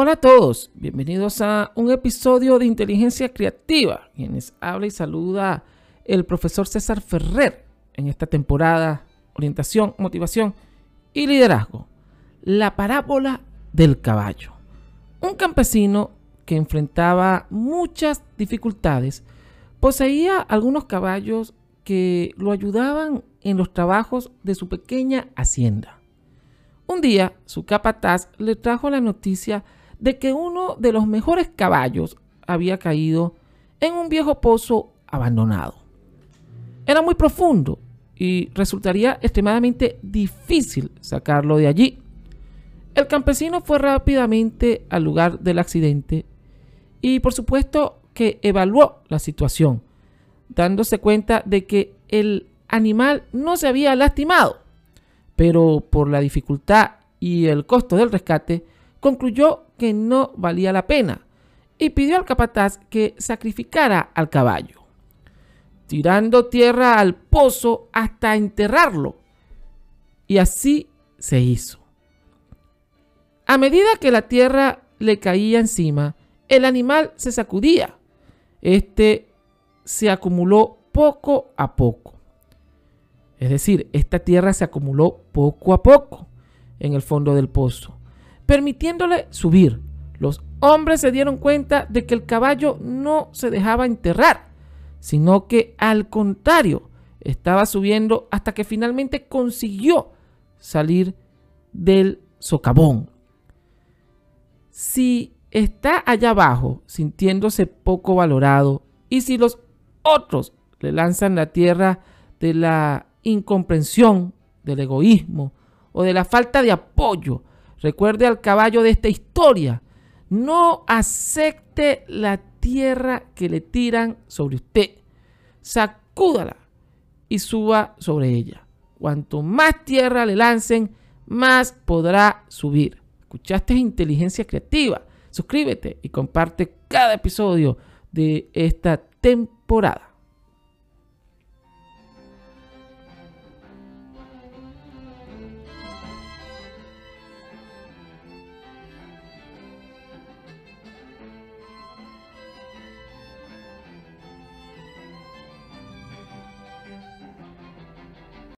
Hola a todos, bienvenidos a un episodio de Inteligencia Creativa. Quienes habla y saluda el profesor César Ferrer en esta temporada Orientación, Motivación y Liderazgo. La parábola del caballo. Un campesino que enfrentaba muchas dificultades poseía algunos caballos que lo ayudaban en los trabajos de su pequeña hacienda. Un día, su capataz le trajo la noticia de que uno de los mejores caballos había caído en un viejo pozo abandonado. Era muy profundo y resultaría extremadamente difícil sacarlo de allí. El campesino fue rápidamente al lugar del accidente y por supuesto que evaluó la situación, dándose cuenta de que el animal no se había lastimado, pero por la dificultad y el costo del rescate, concluyó que no valía la pena y pidió al capataz que sacrificara al caballo, tirando tierra al pozo hasta enterrarlo. Y así se hizo. A medida que la tierra le caía encima, el animal se sacudía. Este se acumuló poco a poco. Es decir, esta tierra se acumuló poco a poco en el fondo del pozo permitiéndole subir. Los hombres se dieron cuenta de que el caballo no se dejaba enterrar, sino que al contrario, estaba subiendo hasta que finalmente consiguió salir del socavón. Si está allá abajo sintiéndose poco valorado y si los otros le lanzan la tierra de la incomprensión, del egoísmo o de la falta de apoyo, Recuerde al caballo de esta historia. No acepte la tierra que le tiran sobre usted. Sacúdala y suba sobre ella. Cuanto más tierra le lancen, más podrá subir. ¿Escuchaste inteligencia creativa? Suscríbete y comparte cada episodio de esta temporada.